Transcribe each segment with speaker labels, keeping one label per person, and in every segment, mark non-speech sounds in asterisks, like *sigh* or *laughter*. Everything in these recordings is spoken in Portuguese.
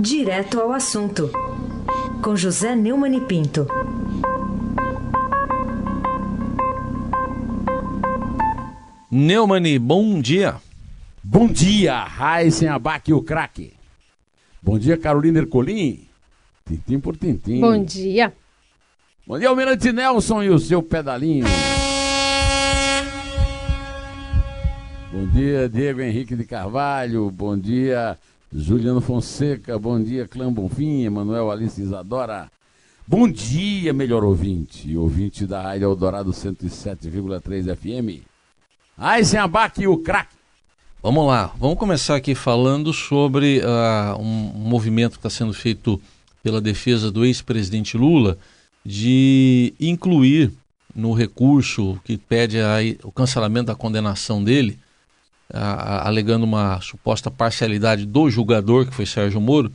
Speaker 1: Direto ao assunto, com José Neumann e Pinto.
Speaker 2: Neumani, bom dia.
Speaker 3: Bom dia, Raíssen Abac, o craque. Bom dia, Carolina Ercolim. Tintim por tintim.
Speaker 4: Bom dia.
Speaker 3: Bom dia, Almirante Nelson e o seu pedalinho. Bom dia, Diego Henrique de Carvalho. Bom dia, Juliano Fonseca. Bom dia, Clã Bonfim, Emanuel Alice Isadora. Bom dia, melhor ouvinte, ouvinte da Rádio Eldorado 107,3 FM. Sem abaque, o craque.
Speaker 2: Vamos lá, vamos começar aqui falando sobre uh, um movimento que está sendo feito pela defesa do ex-presidente Lula de incluir no recurso que pede a, o cancelamento da condenação dele, uh, alegando uma suposta parcialidade do julgador, que foi Sérgio Moro,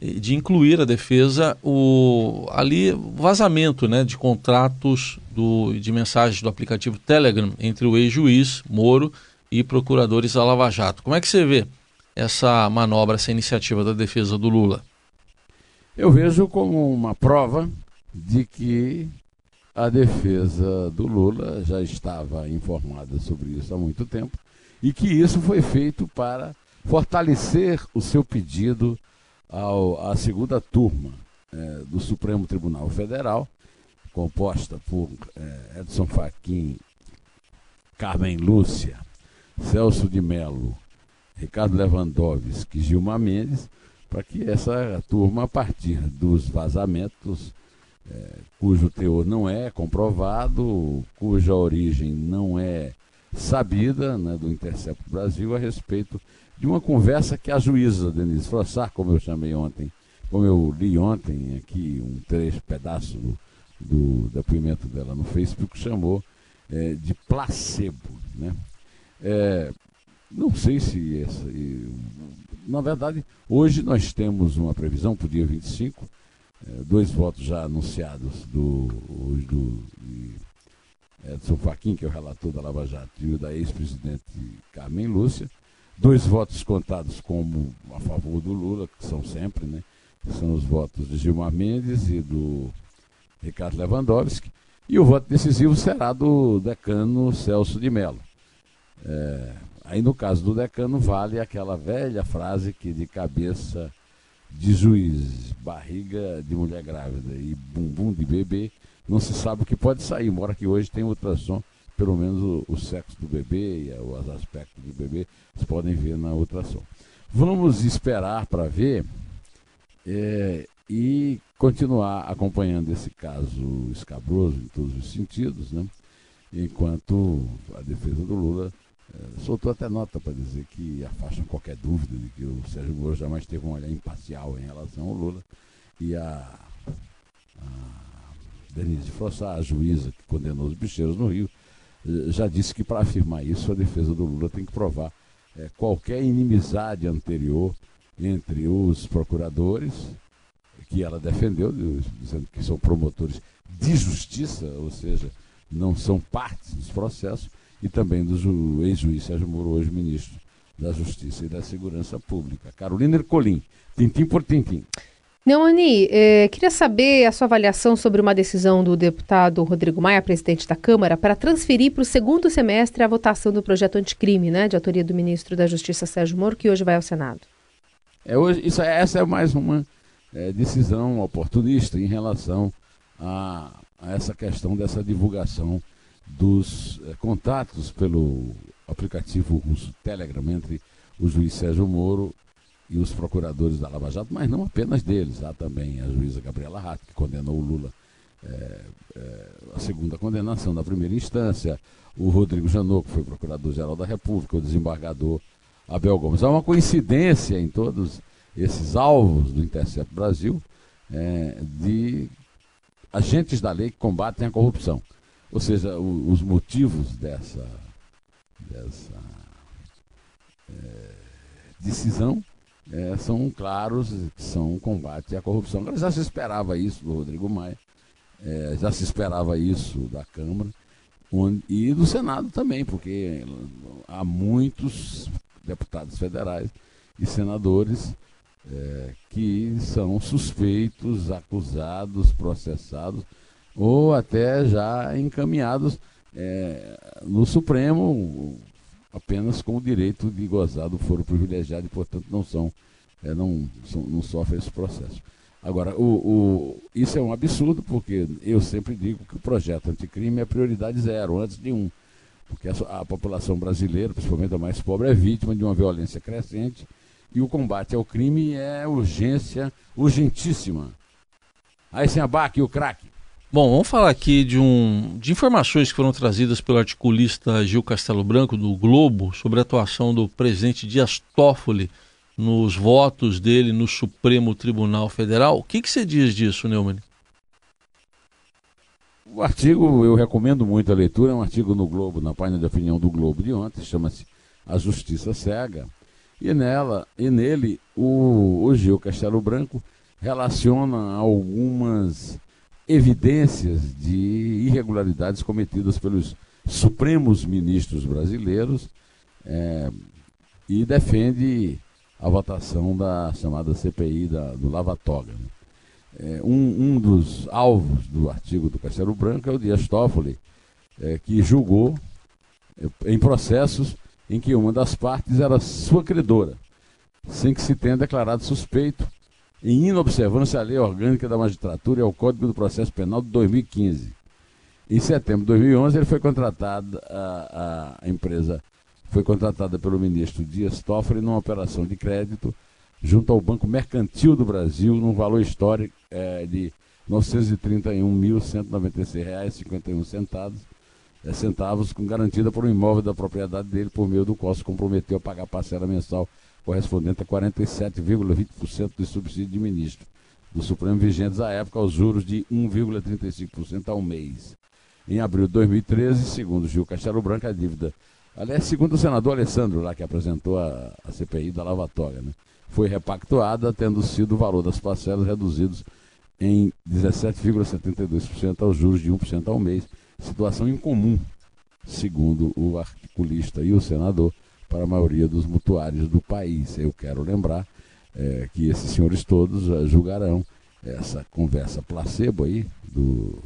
Speaker 2: de incluir a defesa o ali vazamento né, de contratos do, de mensagens do aplicativo Telegram entre o ex-juiz Moro e procuradores da Lava Jato. Como é que você vê essa manobra, essa iniciativa da defesa do Lula?
Speaker 3: Eu vejo como uma prova de que a defesa do Lula já estava informada sobre isso há muito tempo e que isso foi feito para fortalecer o seu pedido ao, à segunda turma é, do Supremo Tribunal Federal, composta por é, Edson Fachin, Carmen Lúcia, Celso de Mello, Ricardo Lewandowski e Gilmar Mendes, para que essa turma, a partir dos vazamentos, é, cujo teor não é comprovado, cuja origem não é sabida né, do Intercept Brasil a respeito de uma conversa que a juíza Denise Frossar, como eu chamei ontem, como eu li ontem aqui um trecho, pedaço do, do depoimento dela no Facebook, chamou é, de placebo. Né? É, não sei se essa. Na verdade, hoje nós temos uma previsão para o dia 25, é, dois votos já anunciados do, do Edson Fachin, que é o relator da Lava Jato, e o da ex-presidente Carmen Lúcia dois votos contados como a favor do Lula, que são sempre, né? Que são os votos de Gilmar Mendes e do Ricardo Lewandowski. E o voto decisivo será do decano Celso de Mello. É, aí no caso do decano vale aquela velha frase que de cabeça de juiz, barriga de mulher grávida e bumbum de bebê, não se sabe o que pode sair, embora que hoje tem ultrassom pelo menos o, o sexo do bebê e os aspectos do bebê, vocês podem ver na ultrassom. Vamos esperar para ver é, e continuar acompanhando esse caso escabroso em todos os sentidos, né? enquanto a defesa do Lula é, soltou até nota para dizer que afasta qualquer dúvida de que o Sérgio Moro jamais teve um olhar imparcial em relação ao Lula e a, a Denise Frossá, a juíza que condenou os bicheiros no Rio, já disse que para afirmar isso a defesa do Lula tem que provar é, qualquer inimizade anterior entre os procuradores, que ela defendeu, dizendo que são promotores de justiça, ou seja, não são partes dos processos, e também do ex-juiz Sérgio Moro, hoje ministro da Justiça e da Segurança Pública. Carolina Ercolim, tintim por tintim.
Speaker 4: Neumani, eh, queria saber a sua avaliação sobre uma decisão do deputado Rodrigo Maia, presidente da Câmara, para transferir para o segundo semestre a votação do projeto anticrime, né, de autoria do ministro da Justiça Sérgio Moro, que hoje vai ao Senado.
Speaker 3: É, hoje, isso, essa é mais uma é, decisão oportunista em relação a, a, essa questão dessa divulgação dos é, contatos pelo aplicativo russo Telegram entre o juiz Sérgio Moro e os procuradores da Lava Jato, mas não apenas deles. Há também a juíza Gabriela Rato, que condenou o Lula é, é, a segunda condenação da primeira instância, o Rodrigo Janot, que foi procurador-geral da República, o desembargador Abel Gomes. Há uma coincidência em todos esses alvos do Intercept Brasil é, de agentes da lei que combatem a corrupção. Ou seja, o, os motivos dessa, dessa é, decisão é, são claros, são um combate à corrupção. Já se esperava isso do Rodrigo Maia, é, já se esperava isso da Câmara onde, e do Senado também, porque há muitos deputados federais e senadores é, que são suspeitos, acusados, processados ou até já encaminhados é, no Supremo apenas com o direito de gozar do foro privilegiado e, portanto, não são, é, não, são, não sofrem esse processo. Agora, o, o, isso é um absurdo, porque eu sempre digo que o projeto anticrime é prioridade zero, antes de um. Porque a, a população brasileira, principalmente a mais pobre, é vítima de uma violência crescente e o combate ao crime é urgência, urgentíssima. Aí sem abaque o craque.
Speaker 2: Bom, vamos falar aqui de, um, de informações que foram trazidas pelo articulista Gil Castelo Branco do Globo sobre a atuação do presidente Dias Toffoli nos votos dele no Supremo Tribunal Federal. O que, que você diz disso, Neumann?
Speaker 3: O artigo, eu recomendo muito a leitura, é um artigo no Globo, na página de opinião do Globo de ontem, chama-se A Justiça Cega. E nela, e nele, o, o Gil Castelo Branco relaciona algumas evidências de irregularidades cometidas pelos supremos ministros brasileiros é, e defende a votação da chamada CPI da, do Lava Toga. Né? É, um, um, dos alvos do artigo do Castelo Branco é o Dias Toffoli, é, que julgou é, em processos em que uma das partes era sua credora, sem que se tenha declarado suspeito, em inobservância à lei orgânica da magistratura e ao Código do Processo Penal de 2015. Em setembro de 2011, ele foi contratado, a, a empresa foi contratada pelo ministro Dias Toffoli numa operação de crédito junto ao Banco Mercantil do Brasil, num valor histórico é, de R$ 931.196,51 é, centavos, com garantida por um imóvel da propriedade dele, por meio do qual se comprometeu a pagar parcela mensal correspondente a 47,20% do subsídio de ministro do Supremo vigentes à época aos juros de 1,35% ao mês. Em abril de 2013, segundo Gil Castelo Branco, a dívida Aliás, segundo o senador Alessandro, lá que apresentou a, a CPI da lavatória, né, foi repactuada, tendo sido o valor das parcelas reduzidos em 17,72% aos juros de 1% ao mês, situação incomum, segundo o articulista e o senador, para a maioria dos mutuários do país. Eu quero lembrar é, que esses senhores todos é, julgarão essa conversa placebo aí do,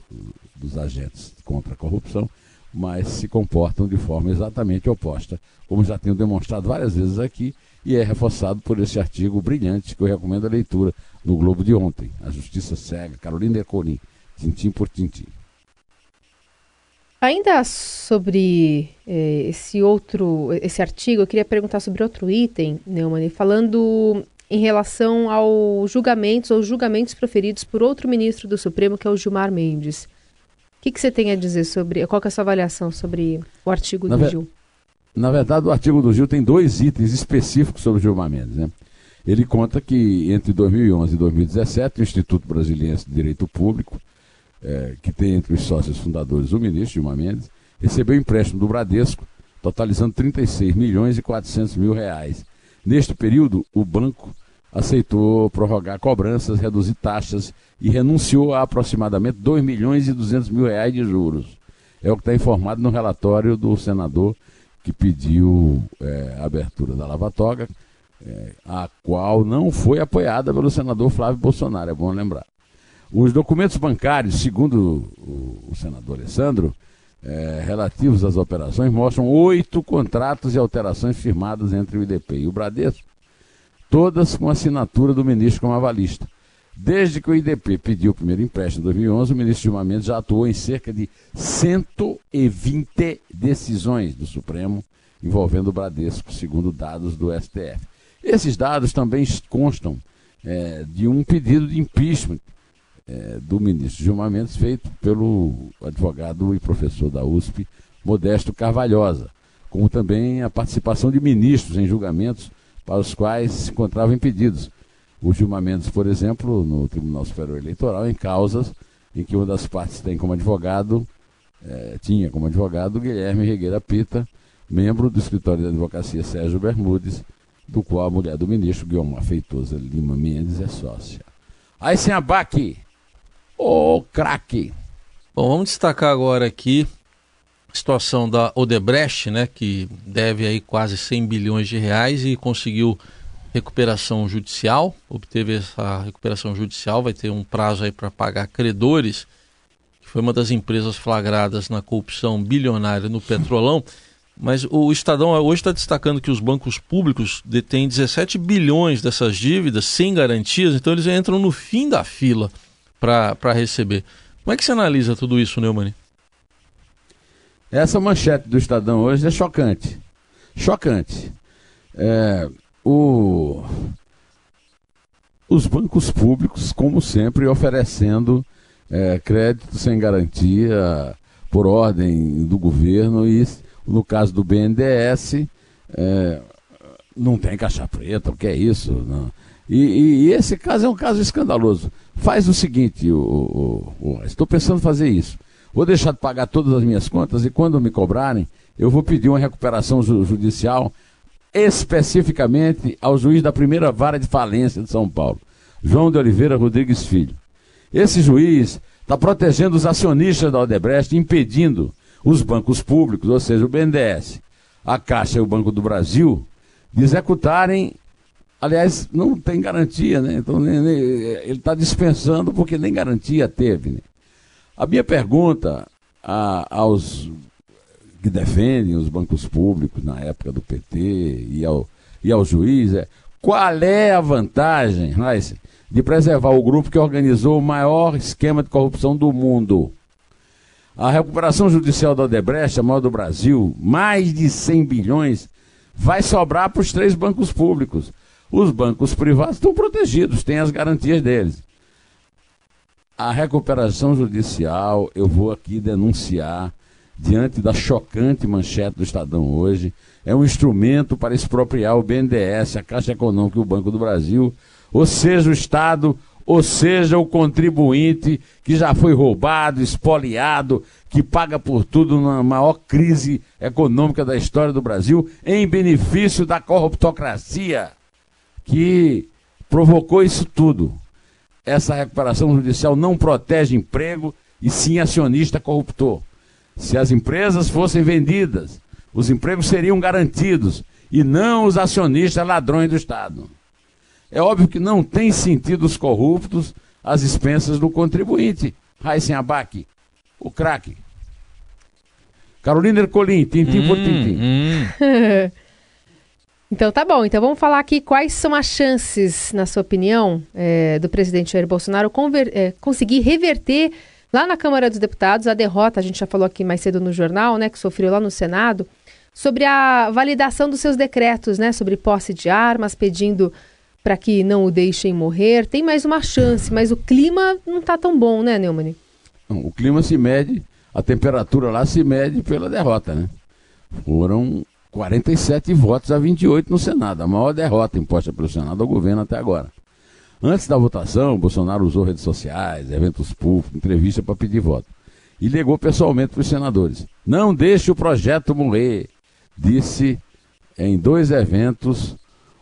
Speaker 3: dos agentes contra a corrupção mas se comportam de forma exatamente oposta, como já tenho demonstrado várias vezes aqui, e é reforçado por esse artigo brilhante que eu recomendo a leitura no Globo de ontem, A Justiça Cega, Carolina Ercolim, tintim por tintim.
Speaker 4: Ainda sobre eh, esse outro, esse artigo, eu queria perguntar sobre outro item, Neumann, falando em relação aos julgamentos ou julgamentos proferidos por outro ministro do Supremo, que é o Gilmar Mendes que, que você tem a dizer sobre. Qual é a sua avaliação sobre o artigo na do Gil?
Speaker 3: Na verdade, o artigo do Gil tem dois itens específicos sobre o Gilmar Mendes. Né? Ele conta que entre 2011 e 2017, o Instituto Brasileiro de Direito Público, é, que tem entre os sócios fundadores o ministro Gilmar Mendes, recebeu empréstimo do Bradesco, totalizando 36 milhões e 400 mil reais. Neste período, o banco aceitou prorrogar cobranças, reduzir taxas e renunciou a aproximadamente 2 milhões e 200 mil reais de juros. É o que está informado no relatório do senador que pediu é, a abertura da lavatória, é, a qual não foi apoiada pelo senador Flávio Bolsonaro, é bom lembrar. Os documentos bancários, segundo o, senador Alessandro, é, relativos às operações, mostram oito contratos e alterações firmadas entre o IDP e o Bradesco, todas com assinatura do ministro como avalista. Desde que o IDP pediu o primeiro empréstimo em 2011, o ministro Gilmar Mendes já atuou em cerca de 120 decisões do Supremo envolvendo o Bradesco, segundo dados do STF. Esses dados também constam é, de um pedido de impeachment é, do ministro Gilmar Mendes feito pelo advogado e professor da USP, Modesto Carvalhosa, como também a participação de ministros em julgamentos para os quais se encontravam impedidos. O Gilmar Mendes, por exemplo, no Tribunal Superior Eleitoral, em causas em que uma das partes tem como advogado, eh, tinha como advogado Guilherme Regueira Pita, membro do escritório de advocacia Sérgio Bermudes, do qual a mulher do ministro, Guilherme Feitosa Lima Mendes, é sócia. Aí sem abaque, ô craque!
Speaker 2: Bom, vamos destacar agora aqui situação da Odebrecht, né, que deve aí quase 100 bilhões de reais e conseguiu recuperação judicial, obteve essa recuperação judicial, vai ter um prazo aí para pagar credores, que foi uma das empresas flagradas na corrupção bilionária no Petrolão. Mas o Estadão hoje está destacando que os bancos públicos detêm 17 bilhões dessas dívidas sem garantias, então eles entram no fim da fila para receber. Como é que você analisa tudo isso, Neumann?
Speaker 3: Essa manchete do Estadão hoje é chocante. Chocante. É, o, os bancos públicos, como sempre, oferecendo é, crédito sem garantia por ordem do governo e, no caso do BNDES, é, não tem caixa preta, o que é isso? Não. E, e, e, esse caso é um caso escandaloso. Faz o seguinte, o, o, o, estou pensando em fazer isso. Vou deixar de pagar todas as minhas contas e quando me cobrarem, eu vou pedir uma recuperação judicial especificamente ao juiz da primeira vara de falência de São Paulo, João de Oliveira Rodrigues Filho. Esse juiz está protegendo os acionistas da Odebrecht, impedindo os bancos públicos, ou seja, o BNDES, a Caixa e o Banco do Brasil, de executarem. Aliás, não tem garantia, né? Então nem, nem, ele está dispensando porque nem garantia teve. Né? A minha pergunta a, aos que defendem os bancos públicos na época do PT e ao, e ao juiz é qual é a vantagem, Raíssa, de preservar o grupo que organizou o maior esquema de corrupção do mundo? A recuperação judicial da Odebrecht, a maior do Brasil, mais de 100 bilhões, vai sobrar para os três bancos públicos. Os bancos privados estão protegidos, têm as garantias deles. A recuperação judicial, eu vou aqui denunciar diante da chocante manchete do Estadão hoje, é um instrumento para expropriar o BNDES, a Caixa Econômica e o Banco do Brasil, ou seja, o Estado, ou seja, o contribuinte que já foi roubado, espoliado, que paga por tudo na maior crise econômica da história do Brasil, em benefício da corruptocracia que provocou isso tudo. Essa recuperação judicial não protege emprego e sim acionista corruptor. Se as empresas fossem vendidas, os empregos seriam garantidos e não os acionistas ladrões do Estado. É óbvio que não tem sentido os corruptos às expensas do contribuinte. Raíssen Abac, o craque. Carolina Ercolim, tintim hum, por tintim. Hum. *laughs*
Speaker 4: então tá bom, então vamos falar aqui quais são as chances, na sua opinião, é, do presidente Jair Bolsonaro conver, é, conseguir reverter Lá na Câmara dos Deputados, a derrota, a gente já falou aqui mais cedo no jornal, né, que sofreu lá no Senado, sobre a validação dos seus decretos, né, sobre posse de armas, pedindo para que não o deixem morrer. Tem mais uma chance, mas o clima não está tão bom, né, Neumann?
Speaker 3: o clima se mede, a temperatura lá se mede pela derrota, né? Foram 47 votos a 28 no Senado, a maior derrota imposta pelo Senado ao governo até agora. Antes da votação, Bolsonaro usou redes sociais, eventos públicos, entrevista para pedir voto. E ligou pessoalmente para os senadores. Não deixe o projeto morrer, disse em dois eventos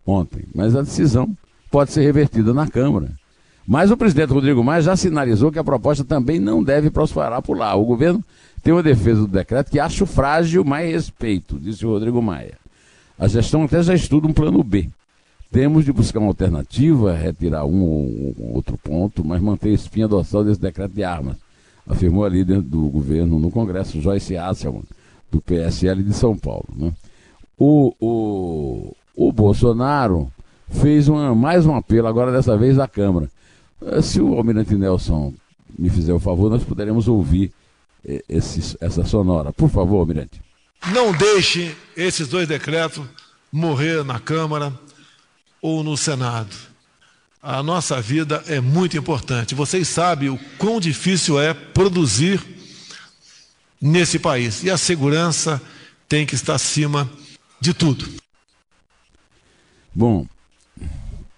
Speaker 3: ontem. Mas a decisão pode ser revertida na Câmara. Mas o presidente Rodrigo Maia já sinalizou que a proposta também não deve prosperar por lá. O governo tem uma defesa do decreto que acho frágil, mas respeito, disse o Rodrigo Maia. A gestão até já estuda um plano B. Temos de buscar uma alternativa, retirar um ou outro ponto, mas manter a espinha dorsal desse decreto de armas, afirmou a líder do governo no Congresso, Joyce Asselman, do PSL de São Paulo. Né? O, o, o Bolsonaro fez uma, mais um apelo, agora dessa vez à Câmara. Eh, se o Almirante Nelson me fizer o favor, nós poderemos ouvir eh, esse, essa sonora. Por favor, Almirante.
Speaker 5: Não deixe esses dois decretos morrer na Câmara ou no Senado. A nossa vida é muito importante. Vocês sabem o quão difícil é produzir nesse país. E a segurança tem que estar acima de tudo.
Speaker 3: Bom,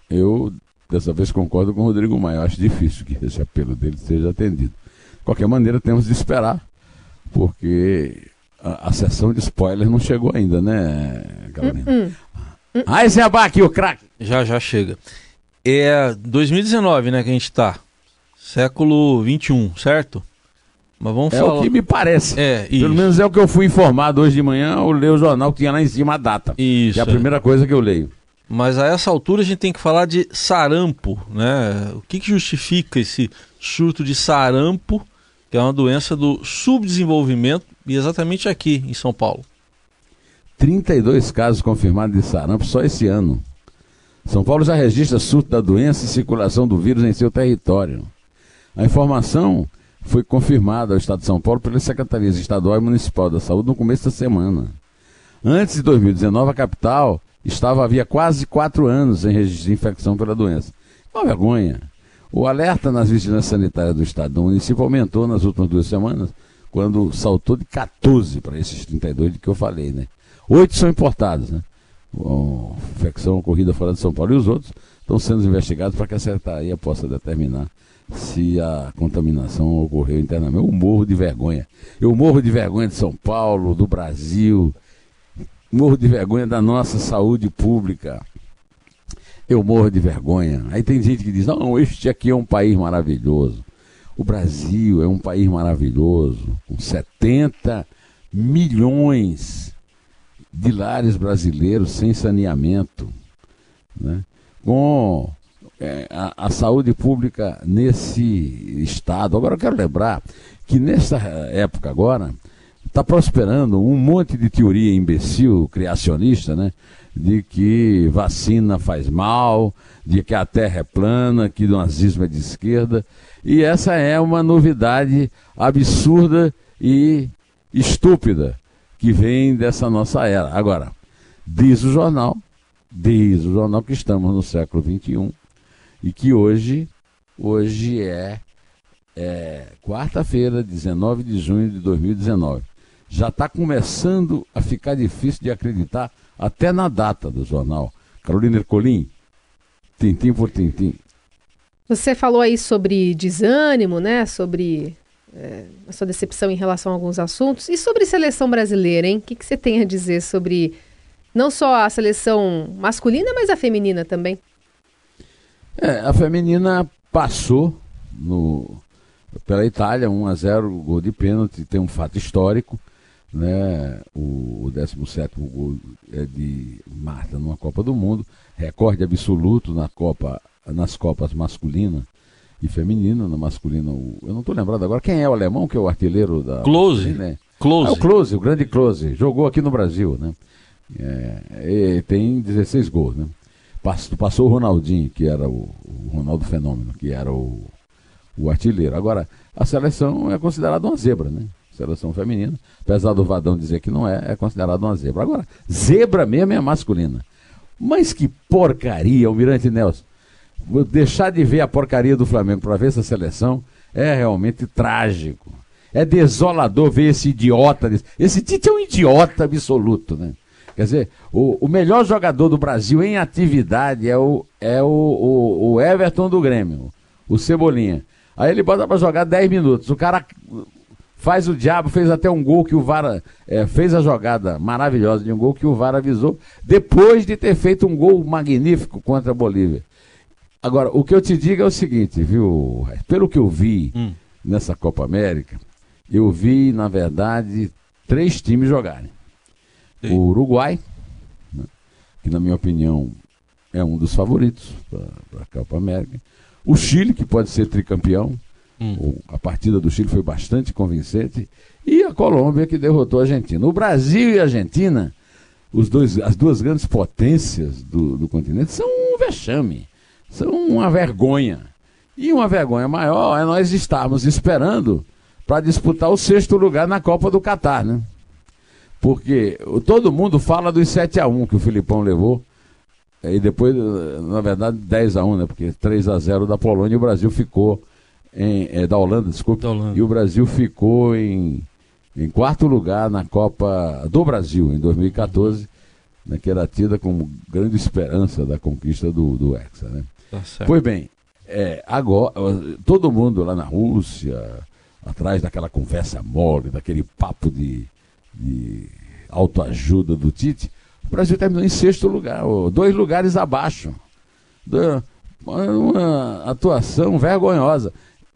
Speaker 3: eu dessa vez concordo com o Rodrigo Maia. Eu acho difícil que esse apelo dele seja atendido. De qualquer maneira, temos de esperar, porque a, a sessão de spoiler não chegou ainda, né, Carolina? Uh -uh. Aí, Zé Abac, o craque.
Speaker 2: Já, já chega. É 2019, né, que a gente tá. Século 21, certo?
Speaker 3: Mas vamos é falar. É o que me parece.
Speaker 2: É,
Speaker 3: isso. Pelo menos é o que eu fui informado hoje de manhã, eu leio o jornal que tinha lá em cima a data.
Speaker 2: Isso.
Speaker 3: Que é a primeira coisa que eu leio.
Speaker 2: Mas a essa altura a gente tem que falar de sarampo, né? O que, que justifica esse surto de sarampo, que é uma doença do subdesenvolvimento, e exatamente aqui em São Paulo?
Speaker 3: 32 casos confirmados de sarampo só esse ano. São Paulo já registra surto da doença e circulação do vírus em seu território. A informação foi confirmada ao Estado de São Paulo pelas secretarias estadual e municipal da saúde no começo da semana. Antes de 2019, a capital estava havia quase quatro anos em registro de infecção pela doença. Uma vergonha. O alerta nas vigilâncias sanitárias do Estado do município aumentou nas últimas duas semanas, quando saltou de 14 para esses 32 de que eu falei, né? Oito são importados, né? Uma infecção ocorrida fora de São Paulo. E os outros estão sendo investigados para que a secretaria possa determinar se a contaminação ocorreu internamente. Eu morro de vergonha. Eu morro de vergonha de São Paulo, do Brasil, morro de vergonha da nossa saúde pública. Eu morro de vergonha. Aí tem gente que diz: não, este aqui é um país maravilhoso. O Brasil é um país maravilhoso, com 70 milhões de lares brasileiros sem saneamento, né? com é, a, a, saúde pública nesse estado. Agora eu quero lembrar que nessa época agora está prosperando um monte de teoria imbecil, criacionista, né? De que vacina faz mal, de que a terra é plana, que o nazismo é de esquerda. E essa é uma novidade absurda e estúpida que vem dessa nossa era. Agora, diz o jornal, diz o jornal que estamos no século XXI e que hoje, hoje é, é quarta-feira, 19 de junho de 2019. Já está começando a ficar difícil de acreditar até na data do jornal. Carolina Ercolim, tintim por tintim.
Speaker 4: Você falou aí sobre desânimo, né? Sobre é, a sua decepção em relação a alguns assuntos. E sobre seleção brasileira, hein? O que, que você tem a dizer sobre não só a seleção masculina, mas a feminina também?
Speaker 3: É, a feminina passou no, pela Itália, 1 a 0 gol de pênalti, tem um fato histórico. Né? O, o 17 gol é de Marta numa Copa do Mundo, recorde absoluto na Copa, nas Copas masculinas e feminino, no masculino. Eu não estou lembrado agora quem é o alemão que é o artilheiro da.
Speaker 2: Close. Né?
Speaker 3: Close. Ah, o Close, o grande Close. Jogou aqui no Brasil, né? É, tem 16 gols, né? Passou, passou o Ronaldinho, que era o, o Ronaldo Fenômeno, que era o, o artilheiro. Agora, a seleção é considerada uma zebra, né? Seleção feminina, apesar do Vadão dizer que não é, é considerada uma zebra. Agora, zebra mesmo é masculina. Mas que porcaria, Almirante Nelson deixar de ver a porcaria do Flamengo para ver essa seleção é realmente trágico. É desolador ver esse idiota. Esse Tite é um idiota absoluto, né? Quer dizer, o, o melhor jogador do Brasil em atividade é o, é o, o, o Everton do Grêmio, o Cebolinha. Aí ele bota para jogar 10 minutos. O cara faz o diabo, fez até um gol que o VAR é, fez a jogada maravilhosa de um gol que o VAR avisou, depois de ter feito um gol magnífico contra a Bolívia. Agora, o que eu te digo é o seguinte, viu? Pelo que eu vi hum. nessa Copa América, eu vi, na verdade, três times jogarem. Sim. O Uruguai, né, que na minha opinião é um dos favoritos para a Copa América. O Chile, que pode ser tricampeão. Hum. A partida do Chile foi bastante convincente. E a Colômbia, que derrotou a Argentina. O Brasil e a Argentina, os dois, as duas grandes potências do, do continente, são um vexame são uma vergonha. E uma vergonha maior é nós estarmos esperando para disputar o sexto lugar na Copa do Catar, né? Porque todo mundo fala dos 7 a 1 que o Filipão levou. E depois, na verdade, 10 a 1 né? Porque 3 a 0 da Polônia e o Brasil ficou em. É, da Holanda, desculpa. Da Holanda. E o Brasil ficou em, em quarto lugar na Copa do Brasil, em 2014, né, que era tida como grande esperança da conquista do, do Hexa, né? Tá pois bem, é, agora, todo mundo lá na Rússia, atrás daquela conversa mole, daquele papo de, de autoajuda do Tite, o Brasil terminou em sexto lugar, dois lugares abaixo. Uma atuação vergonhosa.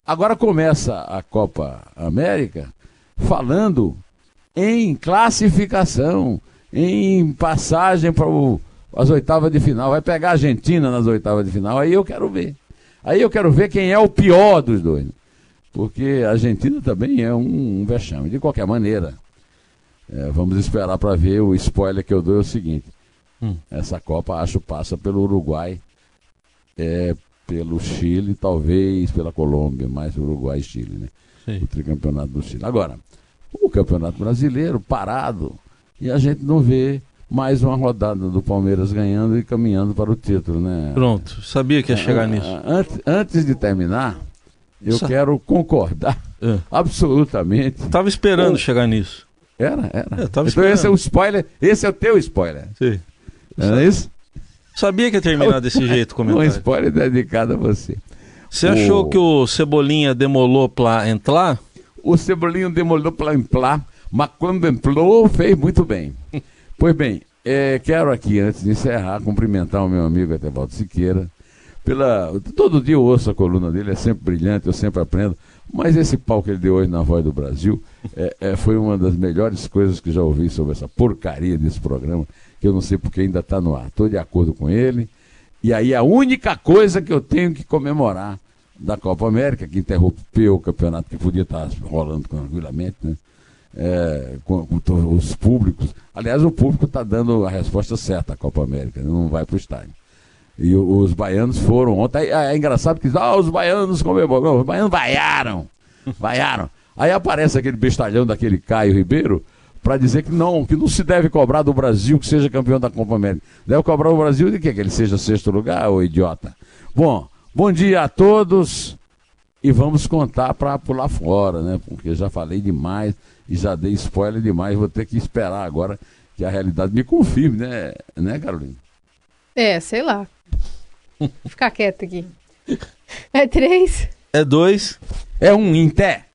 Speaker 3: Agora começa a Copa América falando em classificação, em passagem para as oitavas de final, vai pegar a Argentina nas oitavas de final, aí eu quero ver. Aí eu quero ver quem é o pior dos dois. Porque a Argentina também é um, um vexame. De qualquer maneira, é, vamos esperar para ver. O spoiler que eu dou é o seguinte: hum. essa Copa, acho, passa pelo Uruguai, é, pelo Chile, talvez pela Colômbia, mais Uruguai e Chile, né? Sim. O tricampeonato do Chile. Agora, o Campeonato Brasileiro parado e a gente não vê mais uma rodada do Palmeiras ganhando e caminhando para o título, né?
Speaker 2: Pronto, sabia que ia chegar é, nisso.
Speaker 3: Antes, antes de terminar, eu quero concordar é. absolutamente.
Speaker 2: Estava esperando com... chegar nisso.
Speaker 3: Era, era. É, então esperando. esse é o spoiler, esse é o teu spoiler.
Speaker 2: Sim.
Speaker 3: Era isso?
Speaker 2: Sabia que ia terminar desse jeito o comentário.
Speaker 3: Um spoiler dedicado a você.
Speaker 2: Você o... achou que o Cebolinha demolou para entrar?
Speaker 3: O Cebolinha demolou para entrar, mas quando entrou, fez muito bem. Pois bem, é, quero aqui, antes de encerrar, cumprimentar o meu amigo Etevaldo Siqueira. Pela, todo dia eu ouço a coluna dele, é sempre brilhante, eu sempre aprendo. Mas esse pau que ele deu hoje na Voz do Brasil é, é, foi uma das melhores coisas que já ouvi sobre essa porcaria desse programa, que eu não sei porque ainda está no ar. Estou de acordo com ele. E aí a única coisa que eu tenho que comemorar da Copa América, que interrompeu o campeonato que podia estar rolando tranquilamente, né? é, com, com, os públicos. Aliás, o público está dando a resposta certa à Copa América, não vai para o estádio. E os baianos foram ontem. É, é engraçado que ah, os baianos comemoram. Os baianos vaiaram. Vaiaram. Aí aparece aquele bestalhão daquele Caio Ribeiro para dizer que não, que não se deve cobrar do Brasil que seja campeão da Copa América. Deve cobrar o Brasil de quê? Que ele seja sexto lugar, ô idiota. Bom, bom dia a todos e vamos contar para pular fora, né? Porque já falei demais e já dei spoiler demais, vou ter que esperar agora que a realidade me confirme, né, né Carolina?
Speaker 4: É, sei lá. Vou ficar quieto aqui. É três?
Speaker 2: É dois?
Speaker 3: É um em té.